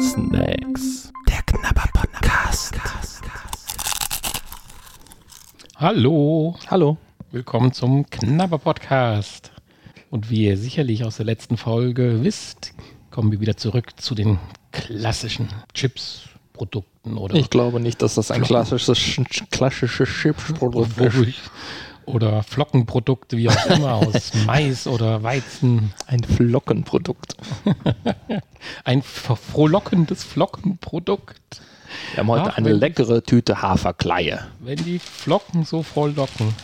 Snacks. Der Knabber Podcast. Hallo, Hallo. willkommen zum Knabber Podcast. Und wie ihr sicherlich aus der letzten Folge wisst, kommen wir wieder zurück zu den klassischen Chips-Produkten oder, Ich glaube nicht, dass das ein klassisches, klassisches Chipsprodukt ist. Oder Flockenprodukte, wie auch immer, aus Mais oder Weizen. Ein Flockenprodukt. Ein frohlockendes Flockenprodukt. Wir haben heute Ach, eine leckere Tüte Haferkleie. Wenn die Flocken so frohlocken.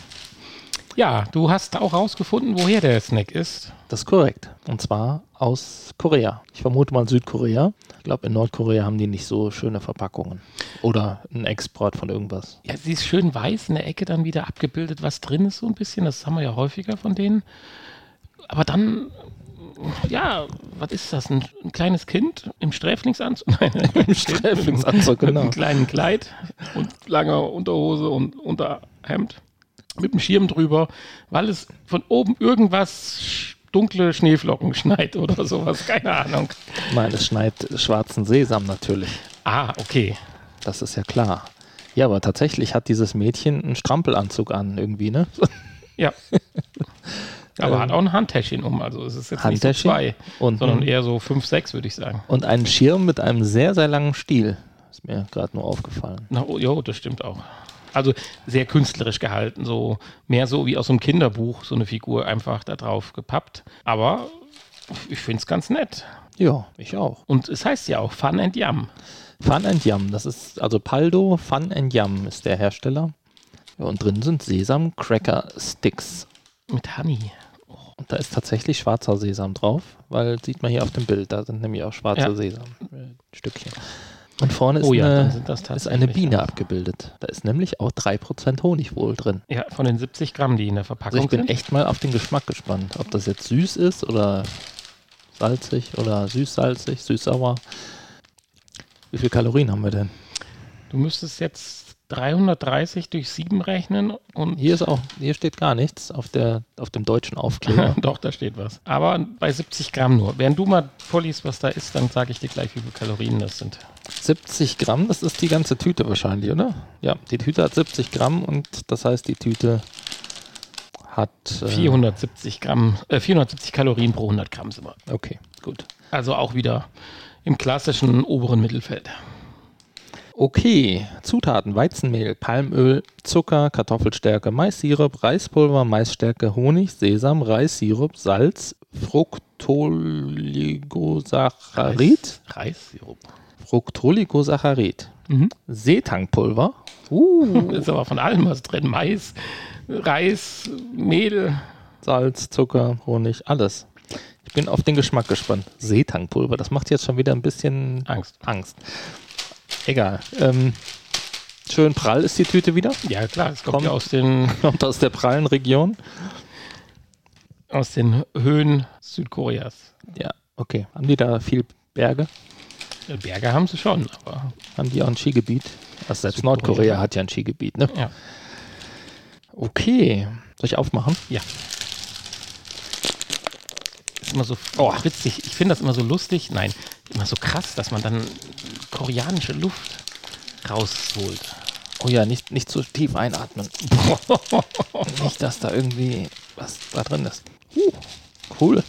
Ja, du hast auch rausgefunden, woher der Snack ist. Das ist korrekt. Und zwar aus Korea. Ich vermute mal Südkorea. Ich glaube, in Nordkorea haben die nicht so schöne Verpackungen. Oder einen Export von irgendwas. Ja, sie ist schön weiß in der Ecke dann wieder abgebildet, was drin ist so ein bisschen. Das haben wir ja häufiger von denen. Aber dann, ja, was ist das? Ein, ein kleines Kind im Sträflingsanzug? Nein, im Sträflingsanzug, genau. Mit einem kleinen Kleid und langer Unterhose und Unterhemd. Mit einem Schirm drüber, weil es von oben irgendwas dunkle Schneeflocken schneit oder sowas. Keine Ahnung. Nein, es schneit schwarzen Sesam natürlich. Ah, okay. Das ist ja klar. Ja, aber tatsächlich hat dieses Mädchen einen Strampelanzug an irgendwie, ne? Ja. Aber Ähm, hat auch ein Handtäschchen um, also es ist jetzt nicht so zwei, und, sondern eher so fünf, sechs, würde ich sagen. und einen Schirm mit einem sehr, sehr langen Stiel. Ist mir gerade nur aufgefallen. Na, oh, jo, das stimmt auch. Also sehr künstlerisch gehalten, so mehr so wie aus einem Kinderbuch, so eine Figur einfach da drauf gepappt. Aber ich finde es ganz nett. Ja, ich auch. Und es heißt ja auch Fun and Yum. Fun and Yum, das ist also Paldo Fun and Yum ist der Hersteller. Ja, und drin sind Sesam Cracker Sticks. Mit Honey. Und da ist tatsächlich schwarzer Sesam drauf, weil sieht man hier auf dem Bild, da sind nämlich auch schwarze Ja. Sesamstückchen. Und vorne ist, Oh ja, eine, sind das ist eine. Biene abgebildet. Da ist nämlich auch 3% Honig wohl drin. Ja, von den 70 Gramm, die in der Also Verpackung ich bin sind. echt mal auf den Geschmack gespannt, ob das jetzt süß ist oder salzig oder süß-salzig, süß-sauer. Wie viele Kalorien haben wir denn? Du müsstest jetzt 330 durch 7 rechnen und Hier ist auch, hier steht gar nichts auf der, auf dem deutschen Aufkleber. Doch, da steht was. Aber bei 70 Gramm nur. Während du mal vorliest, was da ist, dann sage ich dir gleich, wie viele Kalorien das sind. 70 Gramm, das ist die ganze Tüte wahrscheinlich, oder? Ja, die Tüte hat 70 Gramm und das heißt, die Tüte hat. Äh, 470 Gramm, äh, 470 Kalorien pro 100 Gramm sind wir. Okay, gut. Also auch wieder im klassischen oberen Mittelfeld. Okay, Zutaten: Weizenmehl, Palmöl, Zucker, Kartoffelstärke, Maissirup, Reispulver, Maisstärke, Honig, Sesam, Reissirup, Salz, Fructoligosaccharid, Reissirup. Fructoligosaccharid, Mhm. Seetangpulver. Uh, Ist aber von allem was drin. Mais, Reis, Mehl. Salz, Zucker, Honig, alles. Ich bin auf den Geschmack gespannt. Seetangpulver, das macht jetzt schon wieder ein bisschen Angst. Angst. Egal. Ähm, schön prall ist die Tüte wieder. Ja, klar, es kommt Kommt. ja aus den, Kommt aus der prallen Region. aus den Höhen Südkoreas. Ja, okay. Haben die da viel Berge? Berge haben sie schon, aber Haben die auch ein Skigebiet? Also selbst Südkorea. Nordkorea hat ja ein Skigebiet, ne? ja. Okay. Soll ich aufmachen? Ja. Immer so oh, witzig. Ich finde das immer so lustig. Nein, immer so krass, dass man dann koreanische Luft rausholt. Oh ja, nicht, nicht zu tief einatmen. nicht, dass da irgendwie was da drin ist. Uh, cool.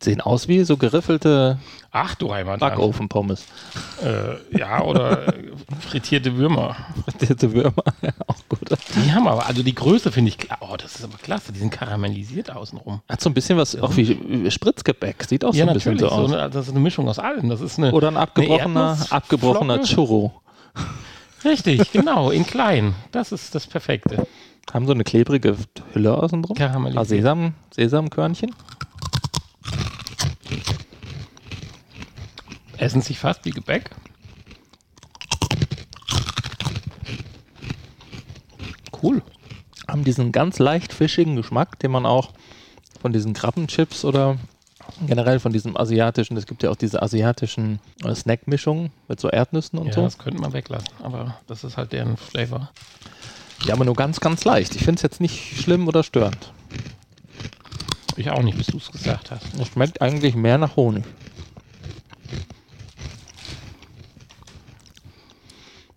Sehen aus wie so geriffelte Ach du Heimat. Backofenpommes. Äh, ja, oder frittierte Würmer. Diese Würmer, ja, auch gut. Die haben aber, also die Größe finde ich. Oh, das ist aber klasse. Die sind karamellisiert außenrum. Hat so ein bisschen was, auch wie, Spritzgebäck. Sieht auch so ein bisschen so aus. eine, das ist eine Mischung aus allem. Das ist eine. Oder ein abgebrochener, abgebrochener Churro. Richtig, genau, in klein. Das ist das Perfekte. Haben so eine klebrige Hülle außen drum. Karamellisiert. Ah, Sesam, Sesamkörnchen. Essen sich fast wie Gebäck. Cool. Haben diesen ganz leicht fischigen Geschmack, den man auch von diesen Krabbenchips oder generell von diesem asiatischen, es gibt ja auch diese asiatischen äh, Snackmischungen mit so Erdnüssen und Ja, so. das könnte man weglassen, aber das ist halt deren Flavor. Ja, aber nur ganz, ganz leicht. Ich finde es jetzt nicht schlimm oder störend. Ich auch nicht, bis du es gesagt hast. Es schmeckt eigentlich mehr nach Honig.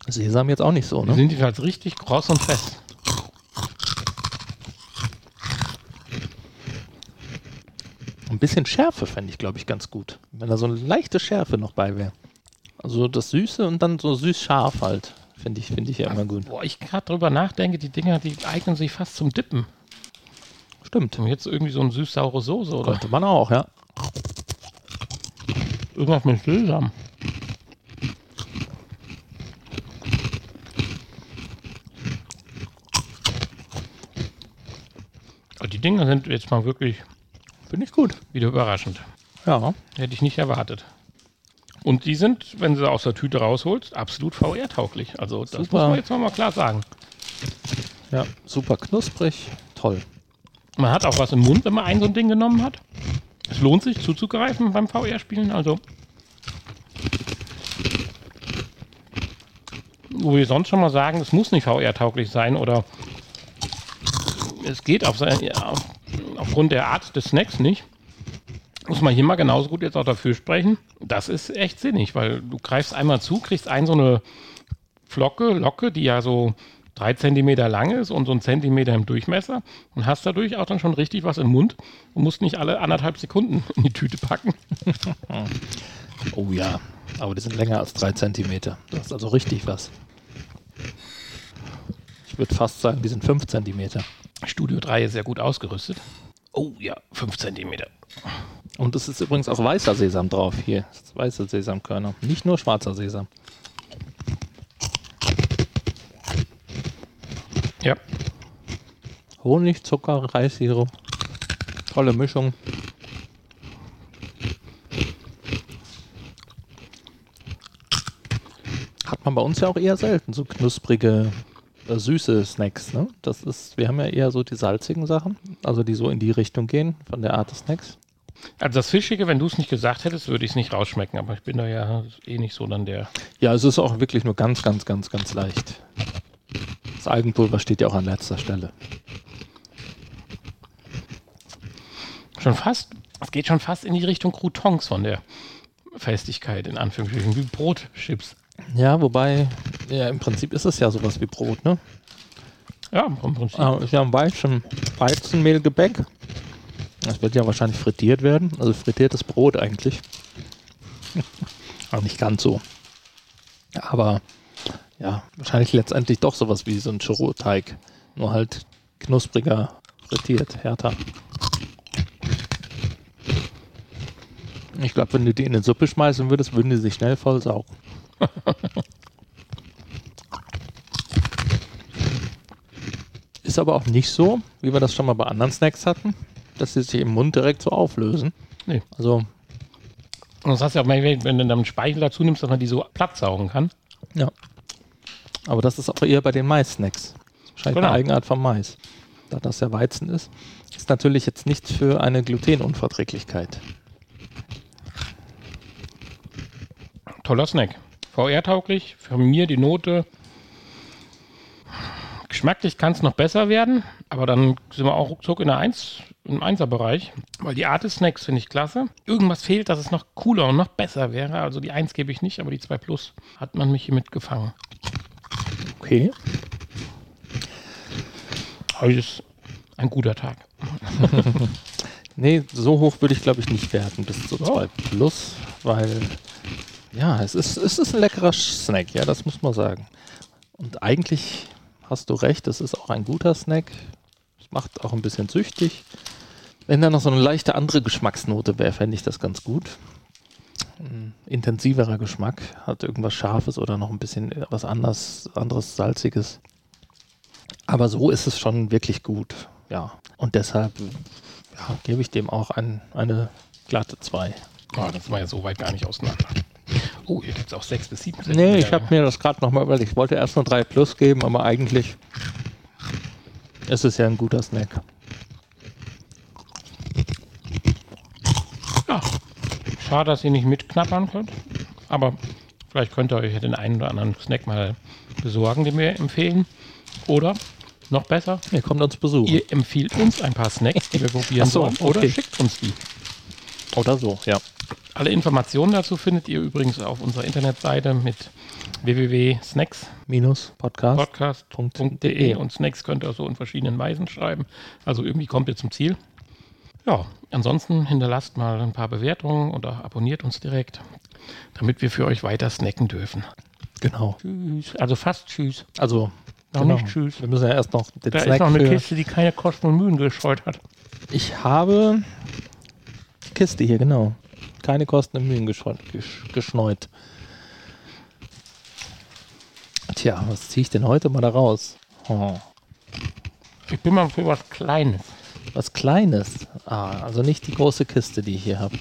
Sesam jetzt auch nicht so, Die ne? sind jedenfalls richtig kross und fest. Ein bisschen Schärfe fände ich, glaube ich, ganz gut. Wenn da so eine leichte Schärfe noch bei wäre. Also das Süße und dann so süß-scharf halt. Finde ich, finde ich ja immer gut. Boah, ich gerade drüber nachdenke, die Dinger, die eignen sich fast zum Dippen. Stimmt. Und jetzt irgendwie so eine süß-saure Soße oder Könnte man auch, ja. irgendwas mit Sesam. Aber Die Dinger sind jetzt mal wirklich Finde ich gut. wieder überraschend. Ja. Hätte ich nicht erwartet. Und die sind, wenn du sie aus der Tüte rausholst, absolut VR-tauglich. Also das Super. muss man jetzt mal klar sagen. Ja, super knusprig. Toll. Man hat auch was im Mund, wenn man ein so ein Ding genommen hat. Es lohnt sich zuzugreifen beim VR-Spielen. Also wo wir sonst schon mal sagen, es muss nicht VR-tauglich sein oder es geht auf sein, ja, aufgrund der Art des Snacks nicht. Muss man hier mal genauso gut jetzt auch dafür sprechen. Das ist echt sinnig, weil du greifst einmal zu, kriegst ein so eine Flocke, Locke, die ja so drei Zentimeter lang ist und so ein Zentimeter im Durchmesser und hast dadurch auch dann schon richtig was im Mund und musst nicht alle anderthalb Sekunden in die Tüte packen. Oh ja. Aber die sind länger als drei Zentimeter. Das ist also richtig was. Ich würde fast sagen, die sind fünf Zentimeter. Studio 3 ist sehr gut ausgerüstet. Oh ja, 5 Zentimeter. Und es ist übrigens auch weißer Sesam drauf. Hier, weiße Sesamkörner. Nicht nur schwarzer Sesam. Ja, Honig, Zucker, Reissirup. Tolle Mischung. Hat man bei uns ja auch eher selten, so knusprige, äh, süße Snacks. Ne? Das ist, wir haben ja eher so die salzigen Sachen, also die so in die Richtung gehen, von der Art des Snacks. also das Fischige, wenn du es nicht gesagt hättest, würde ich es nicht rausschmecken, aber ich bin da ja eh nicht so dann der. Ja, es ist auch wirklich nur ganz, ganz, ganz, ganz leicht. Das Algenpulver steht ja auch an letzter Stelle. Schon fast, es geht schon fast in die Richtung Croutons von der Festigkeit, in Anführungsstrichen, wie Brotchips. Ja, wobei, ja, im Prinzip ist es ja sowas wie Brot, ne? Ja, vom Prinzip. Ah, ja ein Weizen, Weizenmehlgebäck. Das wird ja wahrscheinlich frittiert werden. Also frittiertes Brot eigentlich. Aber nicht ganz so. Aber ja, wahrscheinlich letztendlich doch sowas wie so ein Churro-Teig. Nur halt knuspriger frittiert, härter. Ich glaube, wenn du die in eine Suppe schmeißen würdest, würden die sich schnell voll saugen. Ist aber auch nicht so, wie wir das schon mal bei anderen Snacks hatten, dass sie sich im Mund direkt so auflösen. Nee. Also, Und das heißt ja auch, wenn wenn du dann einen Speichel dazu nimmst, dass man die so platt saugen kann. ja. Aber das ist auch eher bei den Mais-Snacks. Wahrscheinlich Genau. eine Eigenart vom Mais. Da das ja Weizen ist, ist natürlich jetzt nichts für eine Glutenunverträglichkeit. Toller Snack. VR-tauglich, von mir die Note. Geschmacklich kann es noch besser werden, aber dann sind wir auch ruckzuck in der 1, im 1er-Bereich. Weil die Art des Snacks finde ich klasse. Irgendwas fehlt, dass es noch cooler und noch besser wäre. Also die 1 gebe ich nicht, aber die 2 Plus hat man mich hier mitgefangen. Okay. Heute ist ein guter Tag. Nee, so hoch würde ich glaube ich nicht werten, bis zu 2 plus, weil ja, es ist, es ist ein leckerer Snack, ja, das muss man sagen. Und eigentlich hast du recht, es ist auch ein guter Snack. Es macht auch ein bisschen süchtig. Wenn da noch so eine leichte andere Geschmacksnote wäre, fände ich das ganz gut. Ein intensiverer Geschmack, hat irgendwas Scharfes oder noch ein bisschen was anderes, anderes Salziges. Aber so ist es schon wirklich gut, ja. Und deshalb ja, gebe ich dem auch ein, eine glatte 2. Oh, das war ja so weit gar nicht auseinander. Oh, hier gibt es auch 6 bis 7 Nee, ich habe mir das gerade nochmal überlegt. Ich wollte erst nur 3 plus geben, aber eigentlich ist es ja ein guter Snack. Ja, schade, dass ihr nicht mitknappern könnt. Aber vielleicht könnt ihr euch ja den einen oder anderen Snack mal besorgen, den wir empfehlen. Oder Noch besser, Ihr kommt uns besuchen. ihr empfiehlt uns ein paar Snacks, die wir probieren so, sollen, oder okay. schickt uns die. Oder so, ja. Alle Informationen dazu findet ihr übrigens auf unserer Internetseite mit www.snackspodcast.de und Snacks könnt ihr so in verschiedenen Weisen schreiben. Also irgendwie kommt ihr zum Ziel. Ja, ansonsten hinterlasst mal ein paar Bewertungen oder abonniert uns direkt, damit wir für euch weiter snacken dürfen. Genau. Tschüss. Also fast tschüss. Also, Noch genau. nicht tschüss. Wir müssen ja erst noch den Da Snack ist noch eine. Kiste, die keine Kosten und Mühen gescheut hat. Ich habe die Kiste hier, genau. Keine Kosten und Mühen geschneut. Gesch geschneut. Tja, was ziehe ich denn heute mal da raus? Oh, Ich bin mal für was Kleines. was Kleines. Ah, also nicht die große Kiste, die ich hier habe.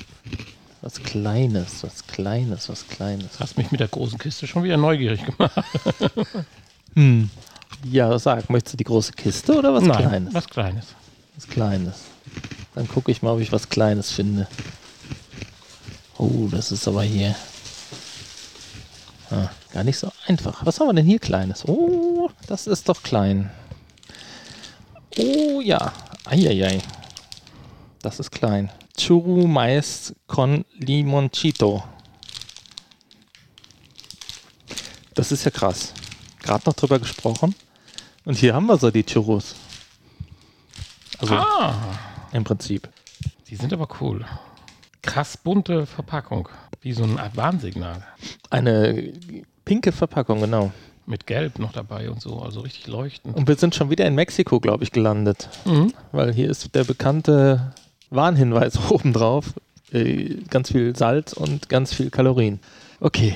Was Kleines, was Kleines, was Kleines. Hast mich mit der großen Kiste schon wieder neugierig gemacht. Hm. Ja, sag, möchtest du die große Kiste oder was Nein, Kleines? was Kleines. Was Kleines. Dann gucke ich mal, ob ich was Kleines finde. Oh, das ist aber hier ah, gar nicht so einfach. Was haben wir denn hier Kleines? Oh, das ist doch klein. Oh ja. Eieiei. Das ist klein. Churu Mais con Limoncito. Das ist ja krass. Gerade noch drüber gesprochen. Und hier haben wir so die Churros. Also Ah, im Prinzip. die sind aber cool. Krass bunte Verpackung. Wie so ein Art Warnsignal. Eine pinke Verpackung, genau. Mit Gelb noch dabei und so. Also richtig leuchtend. Und wir sind schon wieder in Mexiko, glaube ich, gelandet. Mhm. Weil hier ist der bekannte Warnhinweis obendrauf. Äh, ganz viel Salz und ganz viel Kalorien. Okay,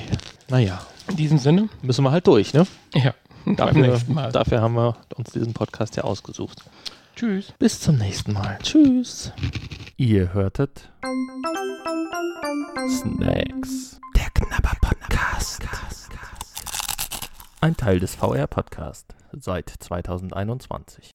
naja, In diesem Sinne, müssen wir halt durch, ne? ja, beim Dafür, nächsten Mal. dafür haben wir uns diesen Podcast ja ausgesucht. Tschüss. Bis zum nächsten Mal. Tschüss. Ihr hörtet Snacks. Der Knabber Podcast. Ein Teil des VR Podcast seit 2021.